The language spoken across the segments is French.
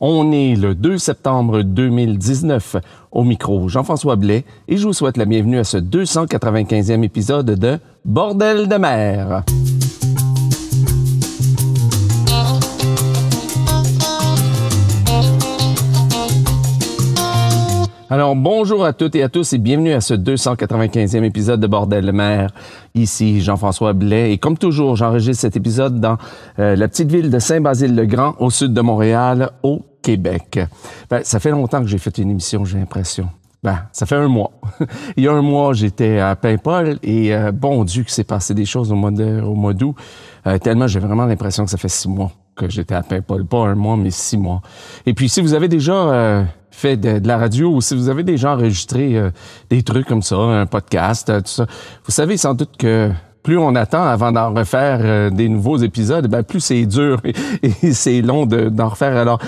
On est le 2 septembre 2019 au micro Jean-François Blais et je vous souhaite la bienvenue à ce 295e épisode de Bordel de mer. Alors bonjour à toutes et à tous et bienvenue à ce 295e épisode de Bordel de mer. Ici Jean-François Blais et comme toujours, j'enregistre cet épisode dans euh, la petite ville de Saint-Basile-le-Grand au sud de Montréal au Québec. Ben, ça fait longtemps que j'ai fait une émission, j'ai l'impression. Ben, ça fait un mois. Il y a un mois, j'étais à Paimpol et euh, bon Dieu, que s'est passé des choses au mois de, au mois d'août. Euh, tellement j'ai vraiment l'impression que ça fait six mois que j'étais à Paimpol. Pas un mois, mais six mois. Et puis, si vous avez déjà fait de, la radio ou si vous avez déjà enregistré euh, des trucs comme ça, un podcast, euh, tout ça, vous savez sans doute que plus on attend avant d'en refaire euh, des nouveaux épisodes, ben plus c'est dur et, c'est long d'en refaire. Alors,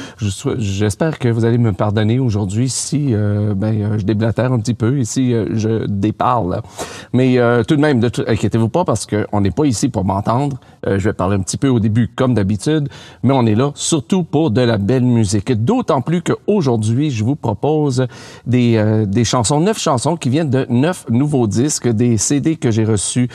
j'espère que vous allez me pardonner aujourd'hui si euh, ben, euh, je déblatère un petit peu et si je déparle. Mais tout de même, ne inquiétez-vous pas parce qu'on n'est pas ici pour m'entendre. je vais parler un petit peu au début comme d'habitude, mais on est là surtout pour de la belle musique. D'autant plus qu'aujourd'hui, je vous propose des, des chansons, neuf chansons qui viennent de neuf nouveaux disques, des CD que j'ai reçus.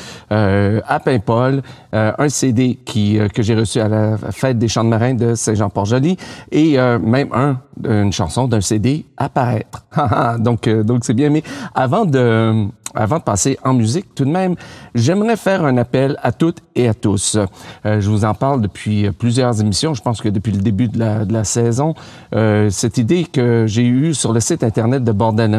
À Paimpol, euh, un CD qui, euh, que j'ai reçu à la fête des chants de marins de Saint-Jean-Port-Joli et même un, une chanson d'un CD apparaître. donc, donc c'est bien. Mais avant de, avant de passer en musique, tout de même, j'aimerais faire un appel à toutes et à tous. Euh, je vous en parle depuis plusieurs émissions, je pense que depuis le début de la, de la saison, euh, cette idée que j'ai eue sur le site Internet de Bordel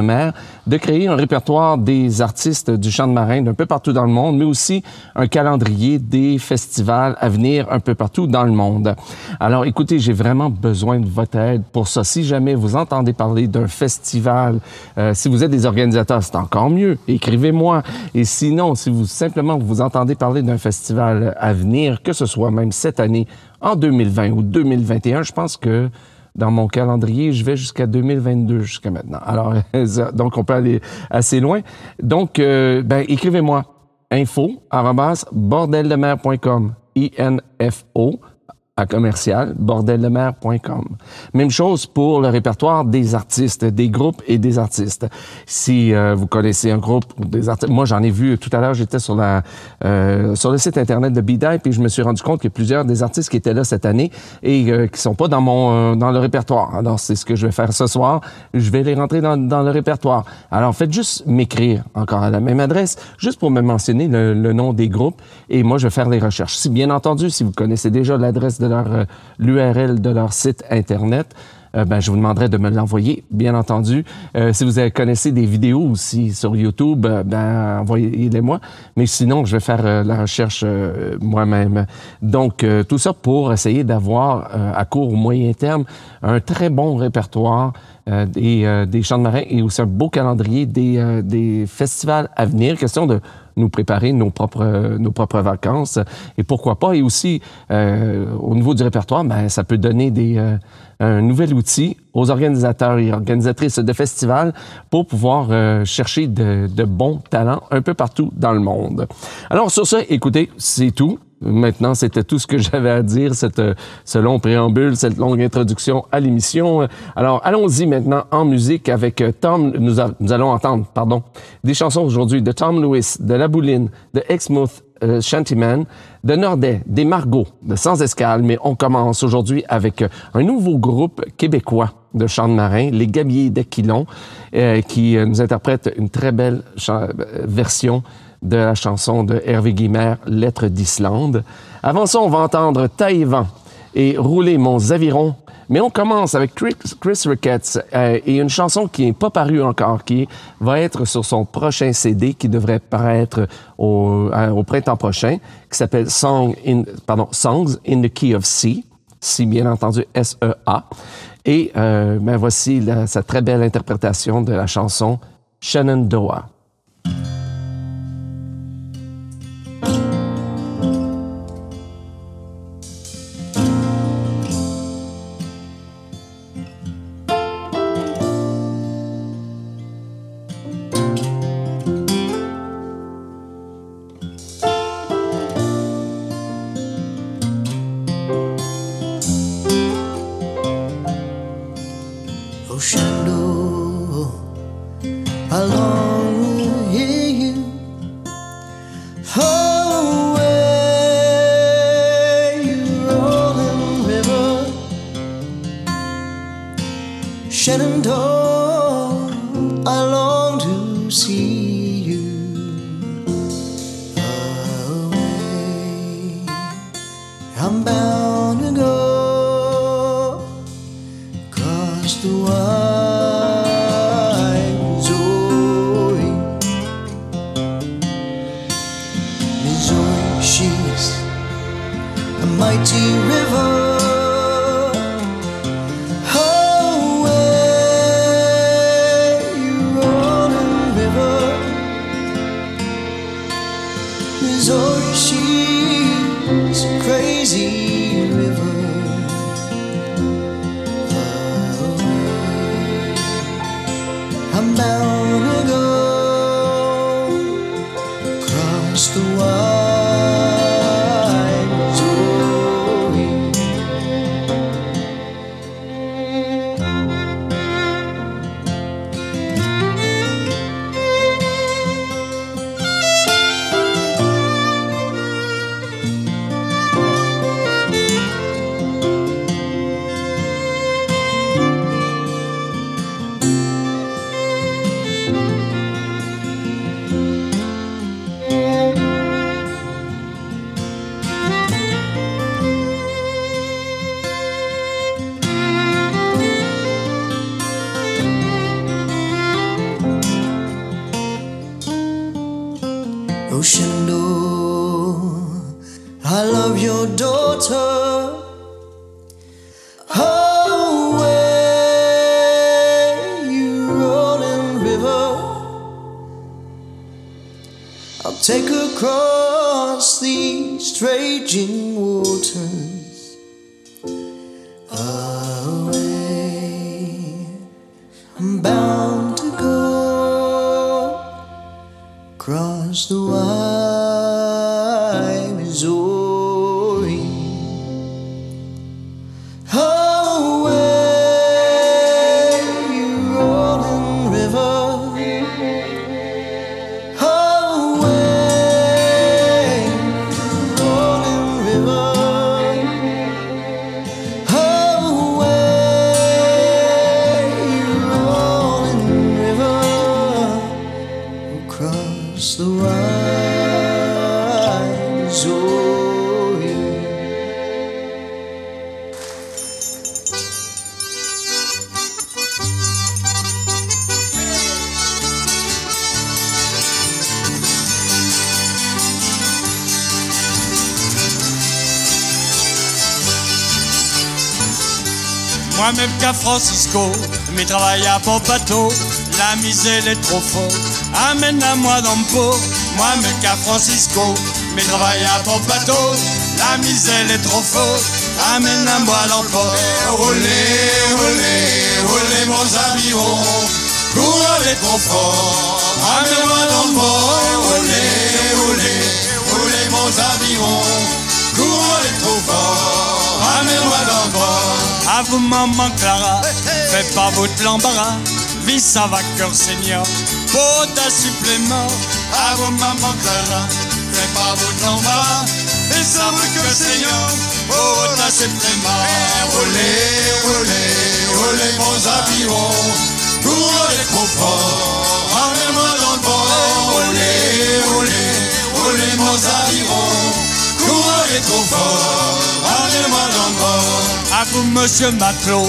de créer un répertoire des artistes du chant de marin d'un peu partout dans le monde, mais aussi un calendrier des festivals à venir un peu partout dans le monde. Alors écoutez, j'ai vraiment besoin de votre aide pour ça. Si jamais vous entendez parler d'un festival, euh, si vous êtes des organisateurs, c'est encore mieux. Écrivez-moi. Et sinon, si vous simplement vous entendez parler d'un festival à venir, que ce soit même cette année, en 2020 ou 2021, je pense que dans mon calendrier, je vais jusqu'à 2022 jusqu'à maintenant. Alors, donc on peut aller assez loin. Donc, euh, ben, écrivez-moi info bordeldemer.com I-N-F-O à commercial bordeldemer.com. Même chose pour le répertoire des artistes, des groupes et des artistes. Si euh, vous connaissez un groupe ou des artistes, moi j'en ai vu tout à l'heure, j'étais sur la euh, sur le site internet de Bidai puis je me suis rendu compte a plusieurs des artistes qui étaient là cette année et euh, qui sont pas dans mon dans le répertoire. Alors c'est ce que je vais faire ce soir, je vais les rentrer dans, dans le répertoire. Alors faites juste m'écrire encore à la même adresse juste pour me mentionner le, le nom des groupes et moi je vais faire les recherches. Si bien entendu, si vous connaissez déjà l'adresse de leur euh, l'URL de leur site internet. Euh, ben, je vous demanderai de me l'envoyer, bien entendu. Euh, si vous connaissez des vidéos aussi sur YouTube, ben, envoyez-les-moi. Mais sinon, je vais faire la recherche moi-même. Donc, tout ça pour essayer d'avoir, à court ou moyen terme, un très bon répertoire des, des chants de marins et aussi un beau calendrier des, des festivals à venir. Question de nous préparer nos propres, nos propres vacances. Et pourquoi pas, et aussi euh, au niveau du répertoire, ben, ça peut donner des, euh, un nouvel outil aux organisateurs et organisatrices de festivals pour pouvoir euh, chercher de, bons talents un peu partout dans le monde. Alors sur ça, écoutez, c'est tout. Maintenant, c'était tout ce que j'avais à dire, cette, ce long préambule, cette longue introduction à l'émission. Alors, allons-y maintenant en musique avec Tom. Nous, nous allons entendre, pardon, des chansons aujourd'hui de Tom Lewis, de La Bouline, de Exmouth euh, Shantyman, de Nordet, des Margots, de Sans Escale. Mais on commence aujourd'hui avec un nouveau groupe québécois de chants de marin, les Gabiers d'Aquilon, euh, qui nous interprète une très belle version de la chanson de Hervé Guimard, Lettre d'Islande. Avant ça, on va entendre Taïwan et Rouler mon Zaviron. Mais on commence avec Chris, Ricketts euh, et une chanson qui n'est pas parue encore, qui va être sur son prochain CD qui devrait paraître au, euh, au printemps prochain, qui s'appelle Song in, pardon, Songs in the Key of C, si bien entendu S-E-A. Et euh, ben voici sa très belle interprétation de la chanson Shenandoah. Moi-même qu'à Francisco, mes travail à bateau, la misère est trop forte. Amène à moi dans le pot, moi-même qu'à Francisco, mes travail à bateau, la misère est trop forte. Amène à moi dans le pot. Roulez, roulez, roulez mon aviron, courez les trop fort. Amène-moi dans le pot. Roulez, roulez, roulez mon aviron, courez trop fort. Amène-moi dans le pot. À vous, maman Clara, fais pas votre l'embarras. Vie, ça va, cœur seigneur, pour ta supplément. À vous, maman Clara, fais pas votre l'embarras. Vie, ça va, cœur seigneur, pour ta supplément. Roulez, roulez, roulez, mon avirons. Courez trop fort, ramenez-moi dans le bord. Roulez, roulez, roulez, mon avirons. Courez trop fort, ramenez-moi dans le. À vous, monsieur matelot,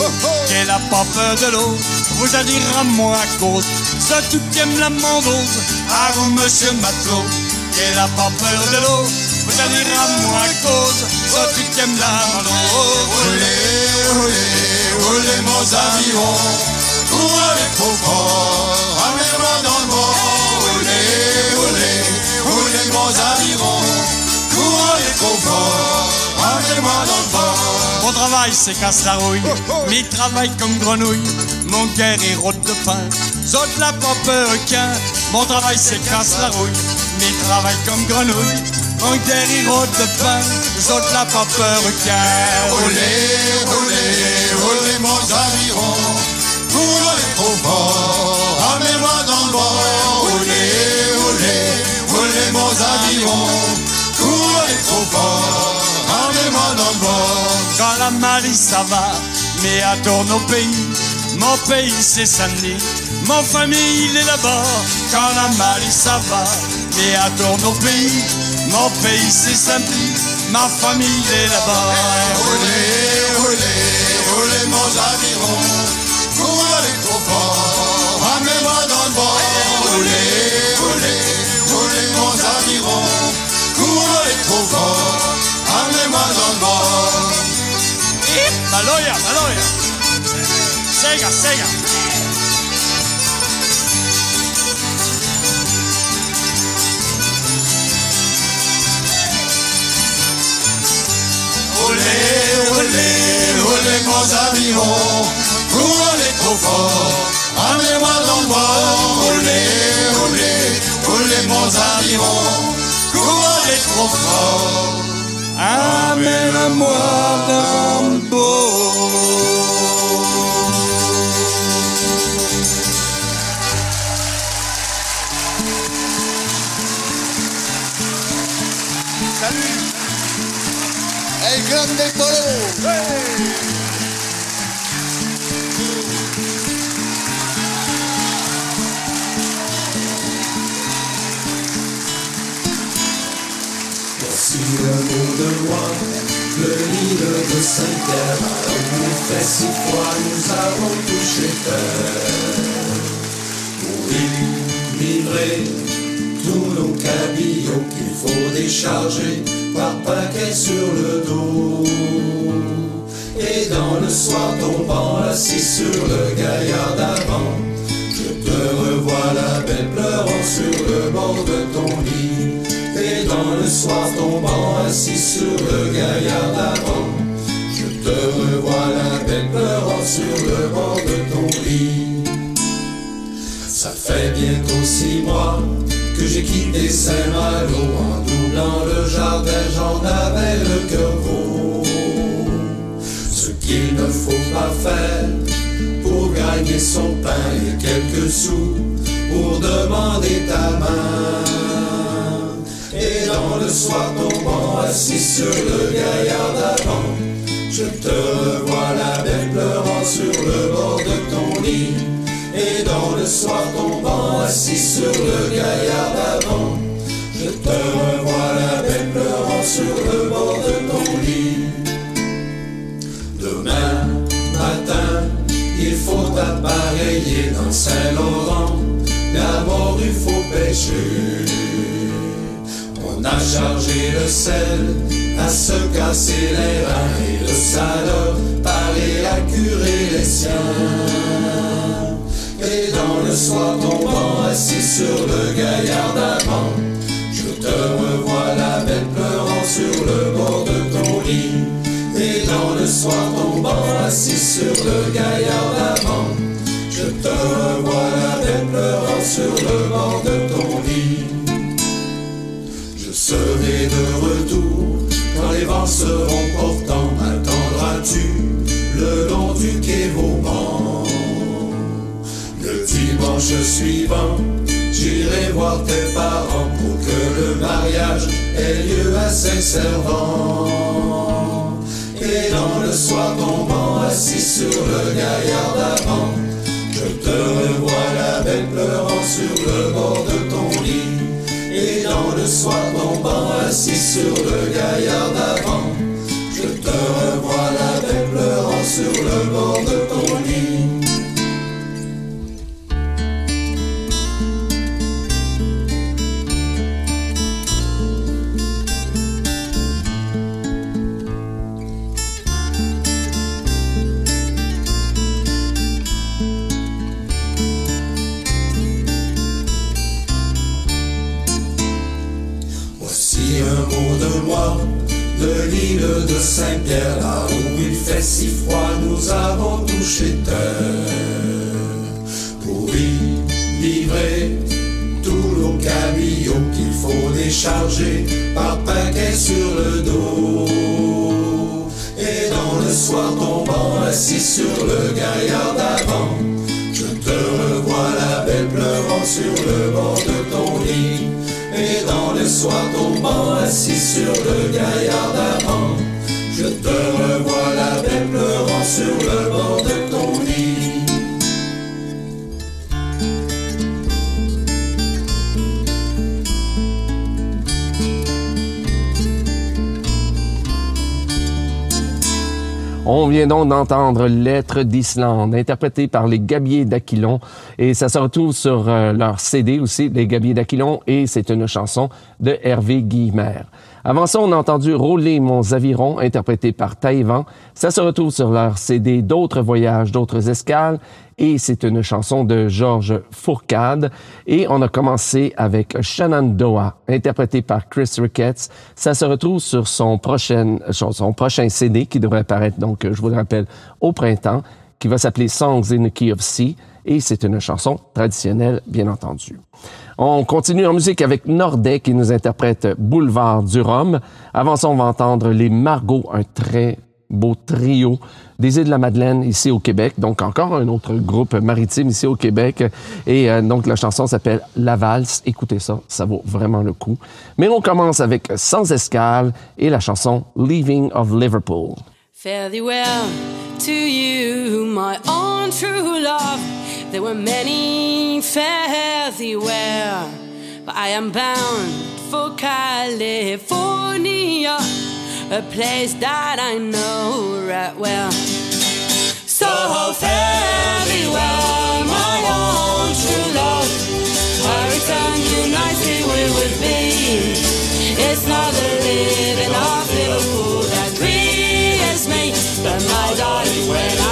qui n'a pas peur de l'eau, vous allez à moi à cause, ça tout aime la mandose. À vous, monsieur matelot, qui n'a pas peur de l'eau, vous allez à moi à cause, ça tout aime la mandose. Roulez, roulez, roulez, mon aviron, courez trop fort, ramenez-moi dans le bord. Roulez, roulez, roulez, mon aviron, courant et confort, rangez-moi dans le vent. Oh, oh. euh, mon travail, c'est casse la rouille, mais travaille comme grenouille. Mon guerre est rôde de pain, saute la pompe requin. Mon travail, c'est casse la rouille, mais travaille comme grenouille. Mon guerre est euh, rôde de pain, saute la pompe requin. Roulez, roulez, roulez, mon avirons. Courant est trop fort, ramenez-moi dans le vent. Roulez, roulez, roulez, mon aviron. La Marie ça va, mais à tourne pays. Mon pays c'est samedi, mon famille il est là-bas. Quand la Marie ça va, mais à tourne pays. Mon pays c'est samedi, ma famille est là-bas. Roulez, roulez, roulez mon aviron, pour aller trop fort, amenez-moi dans le bord. Roulez, roulez, roulez mon aviron, pour aller trop fort, amenez-moi dans le bord. Maloya, Maloya. Sega, Sega. Roulez, roulez, roulez mon aviron, pour aller trop fort, amenez-moi dans le bord. Roulez, roulez, roulez mon aviron, pour aller trop fort. Amène-moi dans le beau. Salut El Grande Toro Voici le l'île de Saint-Pierre, où il fait si froid, nous avons touché terre. Pour livrer tous nos cabillons qu'il faut décharger par paquet sur le dos. Et dans le soir tombant assis sur le gaillard d'avant, je te revois la belle pleurant sur le bord de ton lit. Et dans le soir tombant assis sur le gaillard d'avant, je te revois la belle pleurant sur le bord de ton lit. Ça fait bientôt six mois que j'ai quitté Saint-Malo en doublant le jardin, j'en avais le cœur gros. Ce qu'il ne faut pas faire pour gagner son pain et quelques sous pour demander ta main. Dans le soir tombant assis sur le gaillard d'avant, je te revois la belle pleurant sur le bord de ton lit. Et dans le soir tombant assis sur le gaillard d'avant, je te revois la belle pleurant sur le bord de ton lit. Demain matin, il faut appareiller dans Saint-Laurent, d'abord il faut pêcher. A chargé le sel à se casser les reins et le salope paraît à curer les siens. Et dans le soir tombant assis sur le gaillard d'avant, je te revois la belle pleurant sur le bord de ton lit. Et dans le soir tombant assis sur le gaillard d'avant, je te revois la belle pleurant sur le bord de serai de retour quand les vents seront portants. Attendras-tu le long du quai Vauban? Le dimanche suivant, j'irai voir tes parents pour que le mariage ait lieu à Saint-Servant. Et dans le soir tombant assis sur le gaillard d'avant, je te revois la belle pleurant sur le bord de. Et dans le soir tombant assis sur le gaillard d'avant, je te revois la belle pleurant sur le bord de ton Saint-Pierre, là où il fait si froid, nous avons touché terre. Pour y livrer tous nos cabillons qu'il faut décharger par paquet sur le dos. Et dans le soir tombant assis sur le gaillard d'avant, je te revois la belle pleurant sur le bord de ton lit. Et dans le soir tombant assis sur le gaillard d'avant, vient donc d'entendre Lettres d'Islande, interprété par les Gabiers d'Aquilon, et ça se retrouve sur euh, leur CD aussi, les Gabiers d'Aquilon, et c'est une chanson de Hervé Guillemère. Avant ça, on a entendu Rouler mon aviron, interprété par Taïwan. Ça se retrouve sur leur CD D'autres voyages, d'autres escales, et c'est une chanson de Georges Fourcade. Et on a commencé avec Shenandoah, interprété par Chris Ricketts. Ça se retrouve sur son prochain, son prochain CD qui devrait apparaître, donc, je vous le rappelle, au printemps, qui va s'appeler Songs in the Key of C. Et c'est une chanson traditionnelle, bien entendu. On continue en musique avec Nordet qui nous interprète Boulevard du Rhum. Avant ça, on va entendre les Margots, un très beau trio des îles de la Madeleine ici au Québec. Donc encore un autre groupe maritime ici au Québec. Et euh, donc la chanson s'appelle La Valse. Écoutez ça, ça vaut vraiment le coup. Mais on commence avec Sans escale et la chanson Leaving of Liverpool. Fare thee well to you, my own true love. There were many fare thee well, but I am bound for California, a place that I know right well. So fare thee well, my own true love. I return united we would be. It's not the living of Liverpool that grieves me, but my darling, when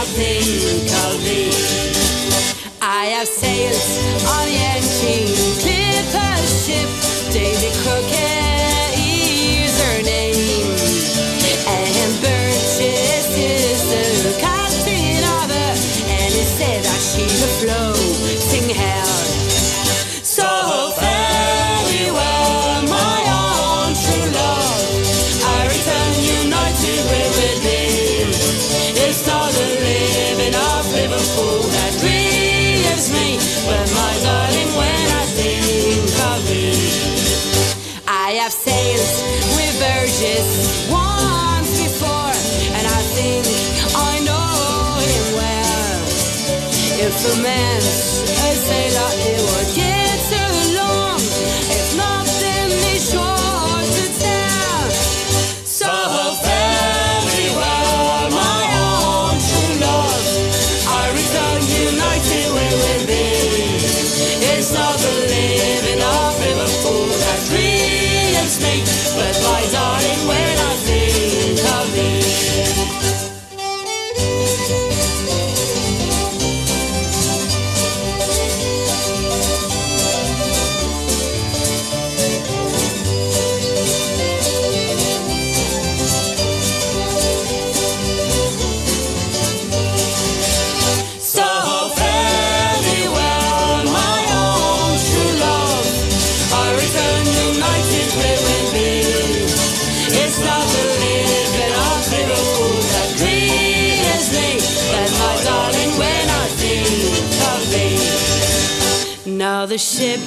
I have romance. I say the ship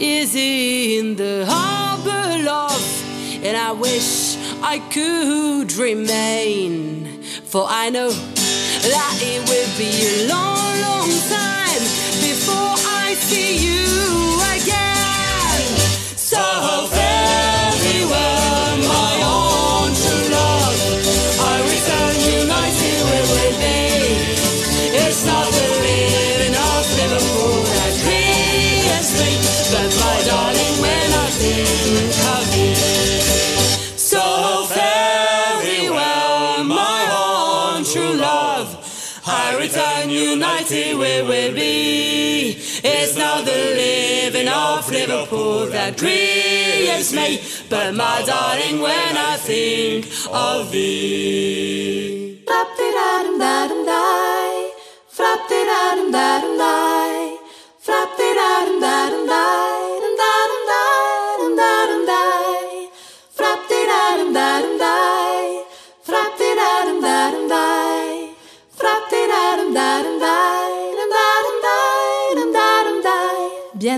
is in the harbor, love, and I wish I could remain, for I know that it will be a long, long time before I see you It's not the living of Liverpool that grieves me, but my darling, when I think of thee. Flap-de-da-dum-da-dum-die. Flap-de-da-dum-da-dum-die. Flap-de-da-dum-da-dum-die. Dum-da-dum-da-dum-da-dum-die.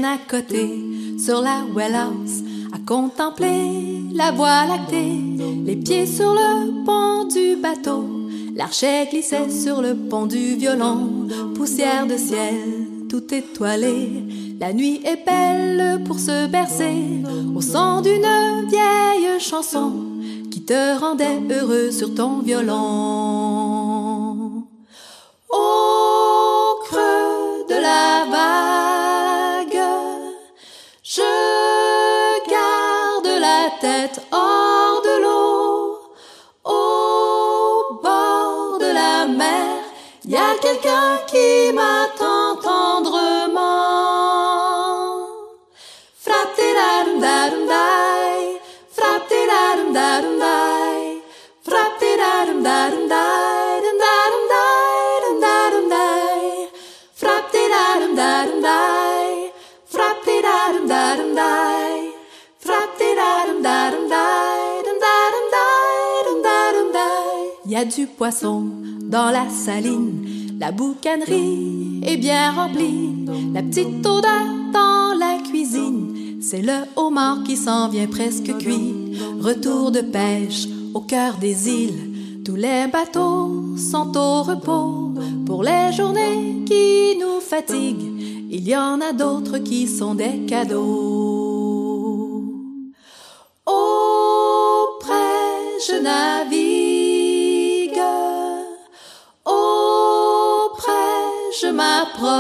À côté, sur la well house, à contempler la voie lactée, les pieds sur le pont du bateau. L'archet glissait sur le pont du violon, poussière de ciel, tout étoilé. La nuit est belle pour se bercer au son d'une vieille chanson qui te rendait heureux sur ton violon. Au m'attend tendrement. Dai. Frappe-ti-darum, darum, dai. Frappe-ti-darum, darum, dai. Dum, darum, dai, dum, darum, dai. Frappe-ti-darum, darum, dai. Frappe-ti-darum, darum, dai. Frappe-ti-darum, darum, dai. Dum, darum, dai, dum, darum, dai. Y a du poisson dans la saline. La boucanerie est bien remplie. La petite odeur dans la cuisine. C'est le homard qui s'en vient presque cuit. Retour de pêche au cœur des îles. Tous les bateaux sont au repos pour les journées qui nous fatiguent. Il y en a d'autres qui sont des cadeaux.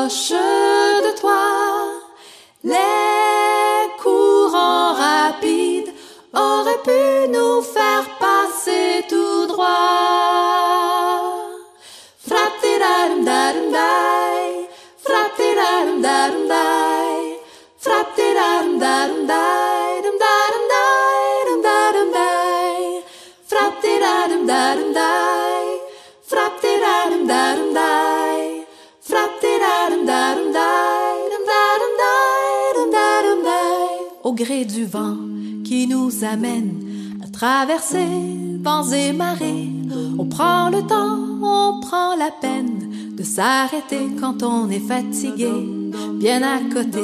是。Du vent qui nous amène à traverser vents et marées, on prend le temps, on prend la peine de s'arrêter quand on est fatigué, bien à côté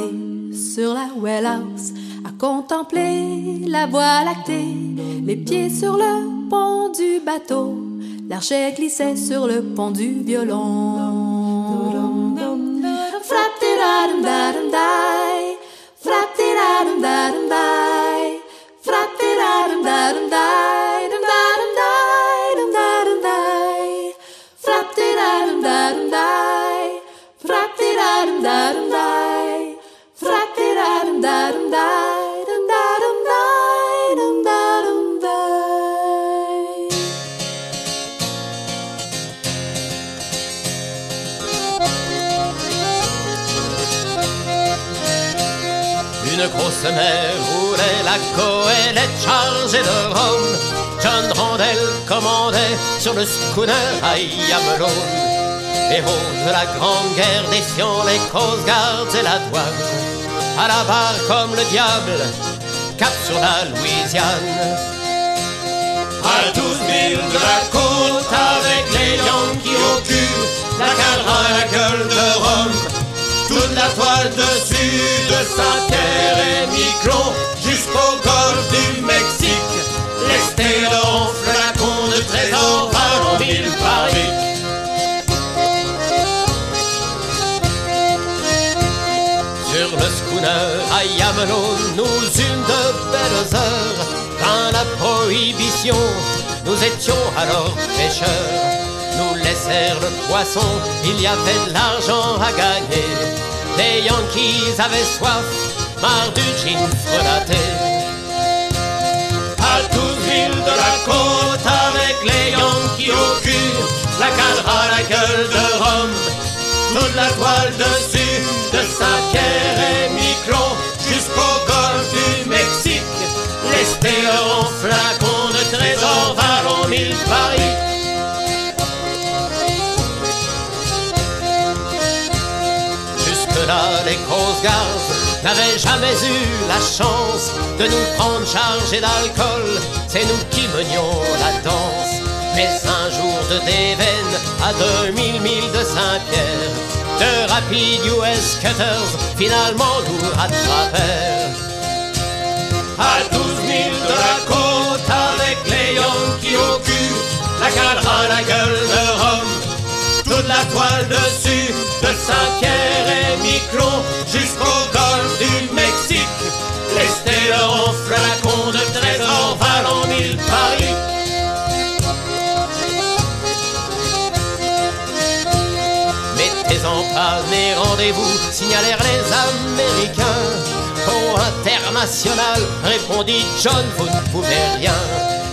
sur la well house, à contempler la voie lactée, les pieds sur le pont du bateau, l'archet glissait sur le pont du violon. Le schooner à Yamelon. Héros de la grande guerre des Sions, les Coast Guards et la douane. À la barre comme le diable, cap sur la Louisiane. À 12 milles de la côte avec les Yankees au cul, la cadre à la gueule de Rome. Toute la toile dessus de Saint-Pierre et Miquelon jusqu'au golfe du Mexique. Lesté flacon de trésor à Yamelon, nous eûmes de belles heures. Dans la prohibition, nous étions alors pêcheurs. Nous laissèrent le poisson, il y avait de l'argent à gagner. Les Yankees avaient soif, marre du gin frelaté. À douze milles de la côte avec les Yankees au cul, la cadre à la gueule de Rome, toute la toile dessus de Saint-Pierre et Miquelon jusqu'au golfe du Mexique. Lesté en flacon de trésor, vallon mille Paris. Jusque-là, les Coast Guards n'avaient jamais eu la chance de nous prendre chargés d'alcool. C'est nous qui menions la danse. Mais un jour de Déven à 2000 milles de Saint-Pierre, de rapides US Cutters finalement nous rattrapèrent. À 12 milles de la côte avec les Yankees au cul, la cadre à la gueule de Rome, toute la toile dessus de Saint-Pierre et Miquelon jusqu'au rendez-vous, signalèrent les Américains. Oh, international, répondit John, vous ne pouvez rien.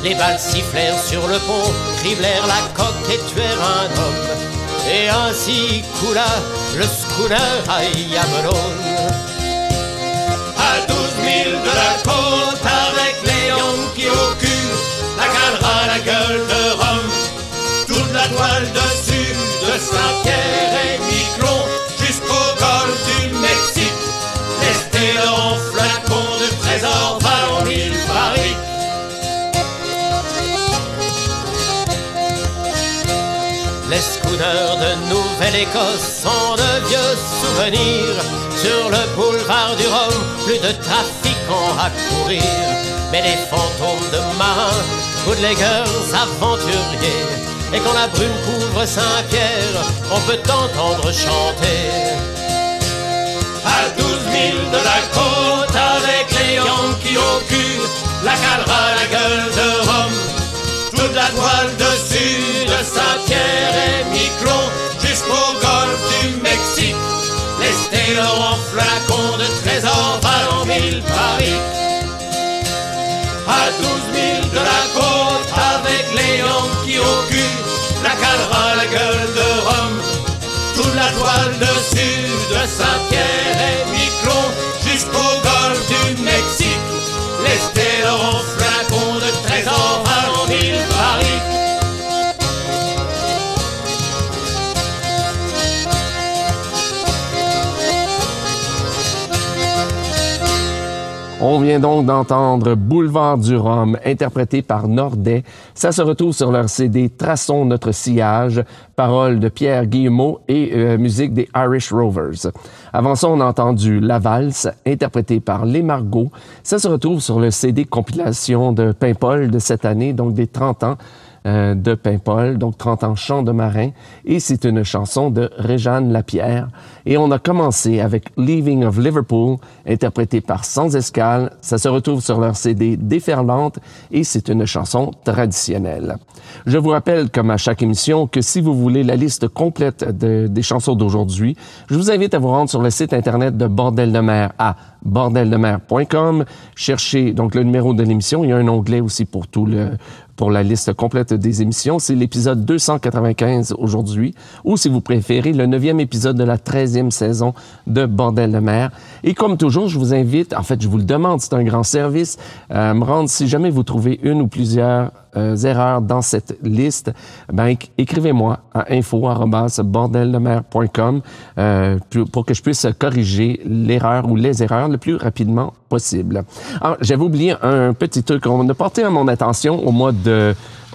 Les balles sifflèrent sur le pont, criblèrent la coque et tuèrent un homme. Et ainsi coula le schooner à Yamelon. À douze milles de la côte, avec les Yankees au cul, la galera la gueule de Rome, toute la toile dessus de Saint-Pierre De Nouvelle-Écosse sont de vieux souvenirs. Sur le boulevard du Rhum, plus de trafiquants à courir. Mais les fantômes de marins, bootleggers, aventuriers. Et quand la brume couvre Saint-Pierre, on peut entendre chanter. Saint-Pierre et Miquelon jusqu'au golfe du Mexique. Les en flacons de trésors valent en mille Paris. À douze milles de la côte avec les Yankees au cul, la calera, la gueule de Rome. Toute la toile dessus de Saint-Pierre et Miquelon jusqu'au On vient donc d'entendre Boulevard du Rhum, interprété par Nordet. Ça se retrouve sur leur CD Traçons notre sillage, paroles de Pierre Guillemot et euh, musique des Irish Rovers. Avant ça, on a entendu La Valse, interprétée par Les Margots. Ça se retrouve sur le CD compilation de Paimpol de cette année, donc des 30 ans euh, de Paimpol, donc 30 ans chant de marin, et c'est une chanson de Réjeanne Lapierre. Et on a commencé avec Leaving of Liverpool, interprétée par Sans Escale. Ça se retrouve sur leur CD Déferlante, et c'est une chanson traditionnelle. Je vous rappelle, comme à chaque émission, que si vous voulez la liste complète de- des chansons d'aujourd'hui, je vous invite à vous rendre sur le site internet de Bordel de mer à bordeldemer.com. Cherchez donc le numéro de l'émission. Il y a un onglet aussi pour tout le pour la liste complète des émissions. C'est l'épisode 295 aujourd'hui, ou si vous préférez, le neuvième épisode de la 13e saison de Bordel de mer. Et comme toujours, je vous invite, en fait, je vous le demande, c'est un grand service, à me rendre si jamais vous trouvez une ou plusieurs euh, erreurs dans cette liste, ben, éc- écrivez-moi à info@bordeldemer.com euh, pour, que je puisse corriger l'erreur ou les erreurs le plus rapidement possible. Alors, j'avais oublié un petit truc qu'on a porté à mon attention au mois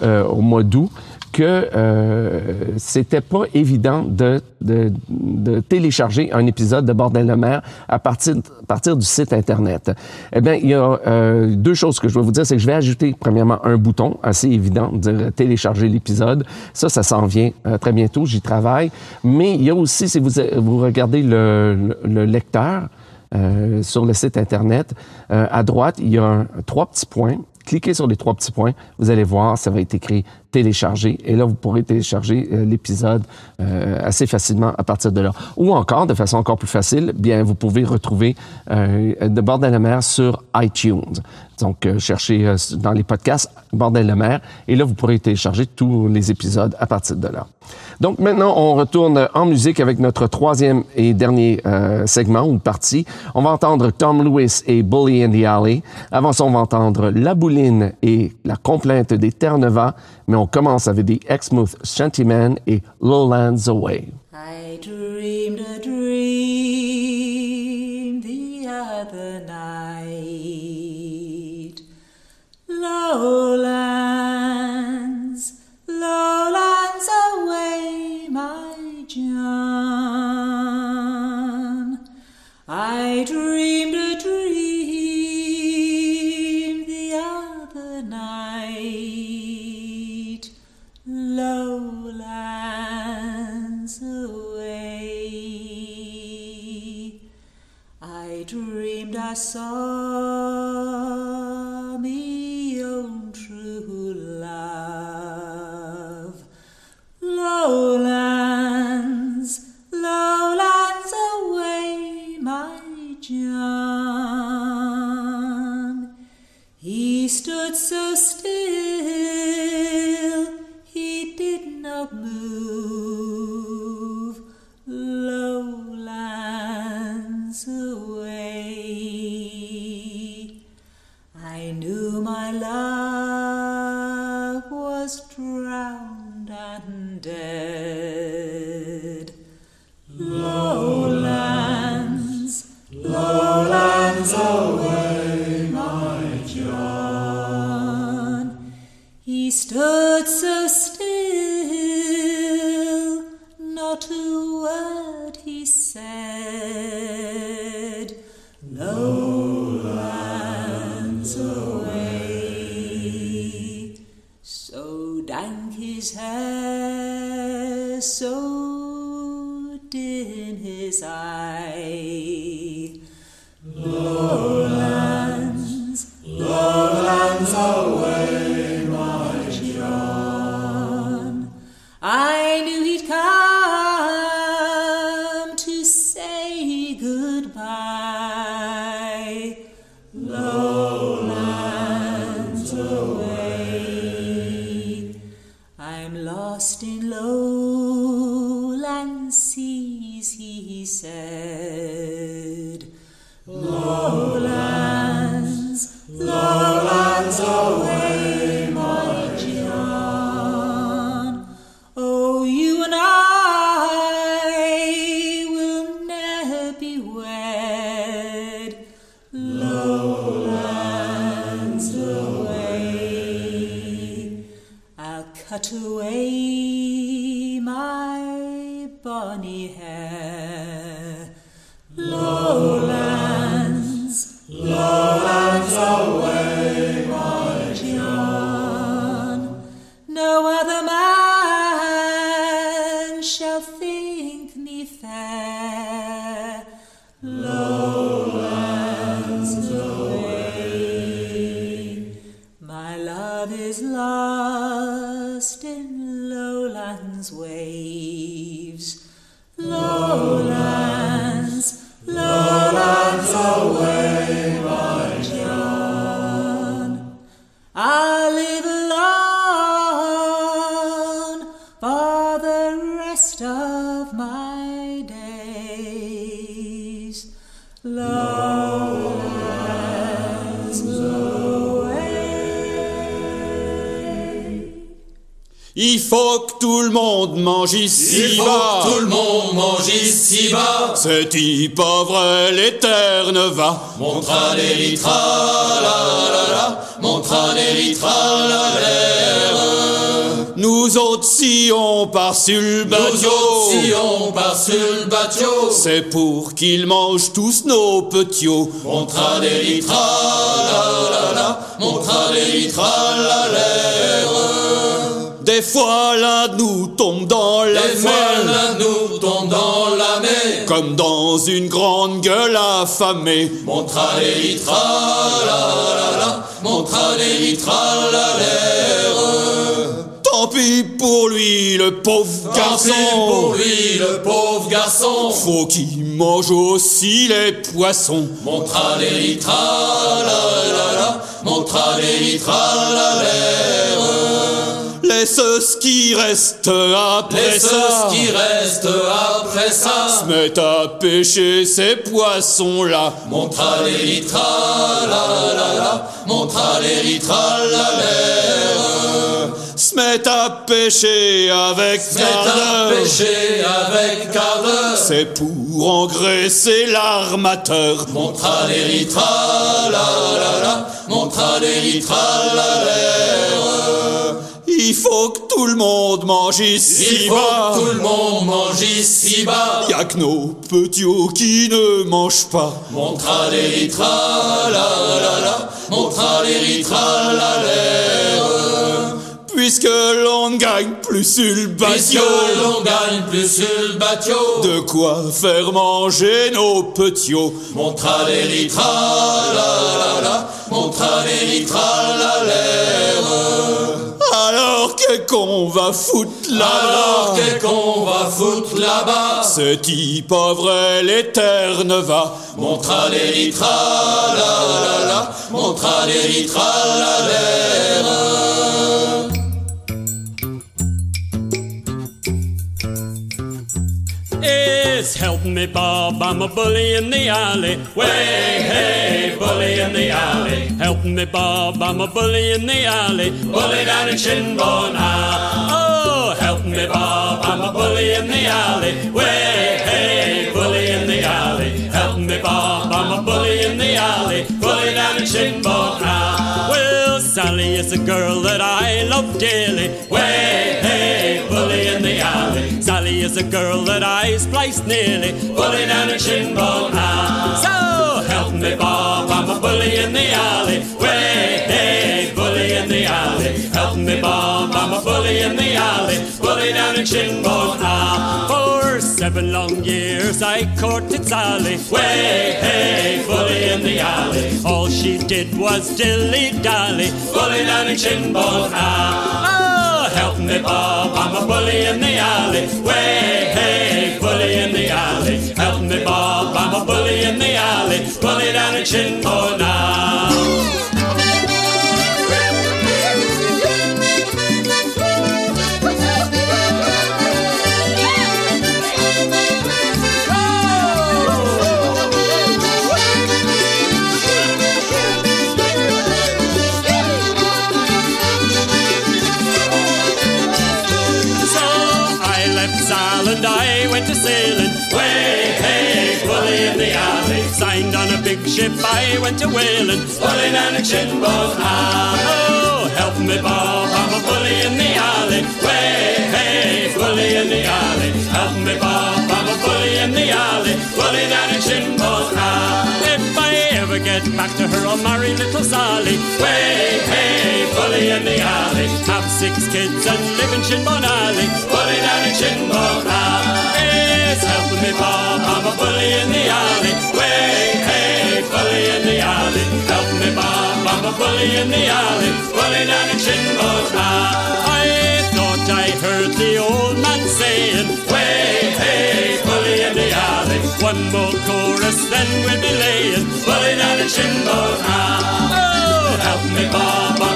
euh, au mois d'août que euh, c'était pas évident de, de, de télécharger un épisode de Bordel de mer à partir, partir du site Internet. Eh bien, il y a euh, deux choses que je dois vous dire. C'est que je vais ajouter, premièrement, un bouton assez évident, de dire télécharger l'épisode. Ça, ça s'en vient euh, très bientôt. J'y travaille. Mais il y a aussi, si vous, vous regardez le, le, le lecteur, euh, sur le site Internet. Euh, à droite, il y a trois petits points. Cliquez sur les trois petits points. Vous allez voir, ça va être écrit télécharger. Et là, vous pourrez télécharger euh, l'épisode euh, assez facilement à partir de là. Ou encore, de façon encore plus facile, bien, vous pouvez retrouver euh, de Bordel de mer sur iTunes. Donc, euh, cherchez euh, dans les podcasts Bordel de mer. Et là, vous pourrez télécharger tous les épisodes à partir de là. Donc maintenant, on retourne en musique avec notre troisième et dernier euh, segment ou partie. On va entendre Tom Lewis et Bully in the Alley. Avant ça, on va entendre La Bouline et La Complainte des Terre-Neuve. Mais on commence avec des Exmouth Shantymen et Lowlands Away. I dreamed a dream the other night. Lowlands, lowlands away, my John. I dreamed a dream the other night. Lowlands away. I dreamed I saw lowlands is lost in lowlands waves. Lowlands, faut que tout le monde mange ici Il faut bas. que tout le monde mange ici bas. Cet pauvre l'éterne va. Montra des litra, la la la. Montra des litra, la l'air. Nous autres si on part sur le bateau. si on part sur le bateau. C'est pour qu'ils mangent tous nos petits. Montra des litra, la la la. Montra des litra, la l'air. Des fois l'un de nous tombe dans la Les fois mer. nous tombe dans la mer. Comme dans une grande gueule affamée. Montra litra, la la la. Montra litra, la l'air. Tant pis pour lui, le pauvre Tant pis garçon. pour lui, le pauvre garçon. Faut qu'il mange aussi les poissons. Montra litra, la la la. Montra la l'air. Laisse ce qui reste après Laisse ça. ce qui reste après ça. Mettent à pêcher ces poissons-là. Montra des litra, la la la. Montra des litra, la l'air. Se mettent à pêcher avec Met à ardeur. pêcher avec ardeur. C'est pour engraisser l'armateur. Montra des litra, la la la. Montra des litra, la l'air. Il faut que tout le monde mange ici Il faut bas. que tout le monde mange ici bas. Y a que nos petits qui ne mangent pas. Montra litra, la la la. Montra litra, la l'air. Puisque l'on ne gagne plus sur le Puisque bateau. l'on gagne plus sur le bateau. De quoi faire manger nos petits. Montra litra, la la la. Montra litra, la l'air. À Alors qu'est-ce qu'on va foutre là-bas Alors qu'est-ce qu'on va foutre là-bas Ce type pauvre l'éterne va Montra les ritra la la la Montra les ritra la l'air It's help me, Bob. I'm a bully in the alley. Way, hey, bully in the alley. Help me, Bob. I'm a bully in the alley. Bully down in Shinbone. Oh, help me, Bob. I'm a bully in the alley. Way, hey, bully in the alley. Help me, Bob. I'm a bully in the alley. Bully down in Shinbone. Well, Sally is a girl that I love dearly. Way, hey, bully in the alley. Sally is a girl that I spliced nearly. Bully down in Shinbone. So help me, Bob. The alley. Help me, Bob. I'm a bully in the alley. Bully down in Shinbone. For seven long years I courted Sally. Way, hey, bully in the alley. All she did was dilly dally. Bully down in Shinbone. Oh, help me, Bob. I'm a bully in the alley. Way, hey, bully in the alley. Help me, Bob. I'm a bully in the alley. Bully down in Shinbone. So ship, I went to whaling. Bully down in Shinbone. Oh, help me, Bob, I'm a bully in the alley. Way, hey, bully in the alley. Help me, Bob, I'm a bully in the alley. Bully down in Shinbone. If I ever get back to her, I'll marry little Sally. Way, hey, bully in the alley. Have six kids and live in Shinbone Alley. Down in Shinbone Yes, help me, Bob. I'm a bully in the alley. Hey, bully in the alley. Help me, Bob. I'm a bully in the alley. Bully down in Shinbone I thought I heard the old man saying, Way, hey, bully in the alley. One more chorus, then we'll be laying. Bully down in Shinbone Oh, help me, Bob.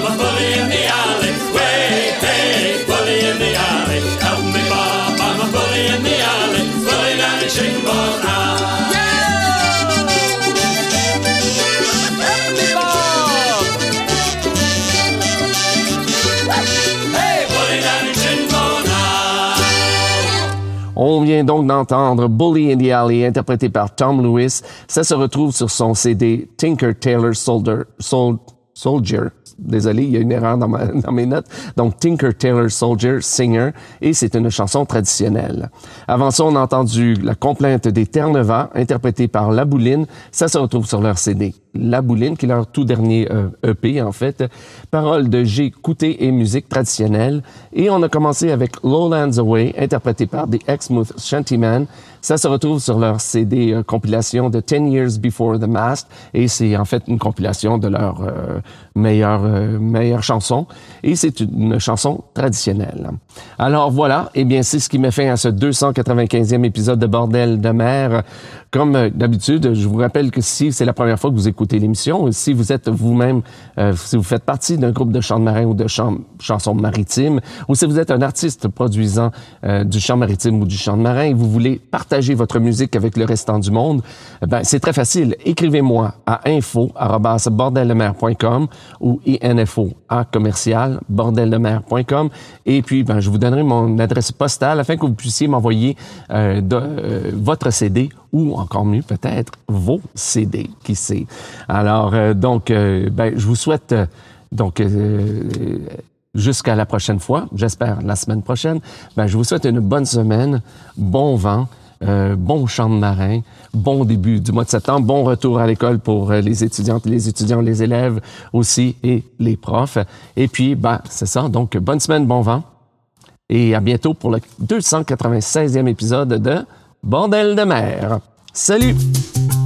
Donc d'entendre Bully in the Alley, interprété par Tom Lewis. Ça se retrouve sur son CD Tinker Tailor Soldier. Sol- Soldier. Désolé, il y a une erreur dans, mes notes. Donc, Tinker Tailor Soldier, Singer, et c'est une chanson traditionnelle. Avant ça, on a entendu La complainte des Terre-Neuve, interprétée par La Bouline. Ça se retrouve sur leur CD. La Bouline, qui est leur tout dernier euh, EP, en fait. Paroles de G. Couté et musique traditionnelle. Et on a commencé avec Lowlands Away, interprété par The Exmouth Shantyman. Ça se retrouve sur leur CD euh, compilation de 10 Years Before the Mast. Et c'est en fait une compilation de leurs euh, meilleures, euh, meilleures chansons. Et c'est une chanson traditionnelle. Alors voilà, eh bien c'est ce qui met fin à ce 295e épisode de Bordel de mer. Comme euh, d'habitude, je vous rappelle que si c'est la première fois que vous écoutez l'émission, si vous êtes vous-même, euh, si vous faites partie d'un groupe de chants de marin ou de chants, chansons maritimes, ou si vous êtes un artiste produisant euh, du chant maritime ou du chant de marin et vous voulez partager votre musique avec le restant du monde, eh ben c'est très facile. Écrivez-moi à info@bordeldemer.com ou info à commercial bordeldemer.com et puis ben, je vous donnerai mon adresse postale afin que vous puissiez m'envoyer euh, euh, votre CD ou encore mieux peut-être vos CD, qui sait. Alors euh, donc euh, ben, je vous souhaite euh, donc euh, jusqu'à la prochaine fois, j'espère la semaine prochaine. Ben, je vous souhaite une bonne semaine, bon vent. euh, bon chant de marin, bon début du mois de septembre, bon retour à l'école pour euh, les étudiantes, les étudiants, les élèves aussi et les profs. Et puis, ben, c'est ça. Donc, bonne semaine, bon vent. Et à bientôt pour le 296e épisode de Bordel de mer. Salut!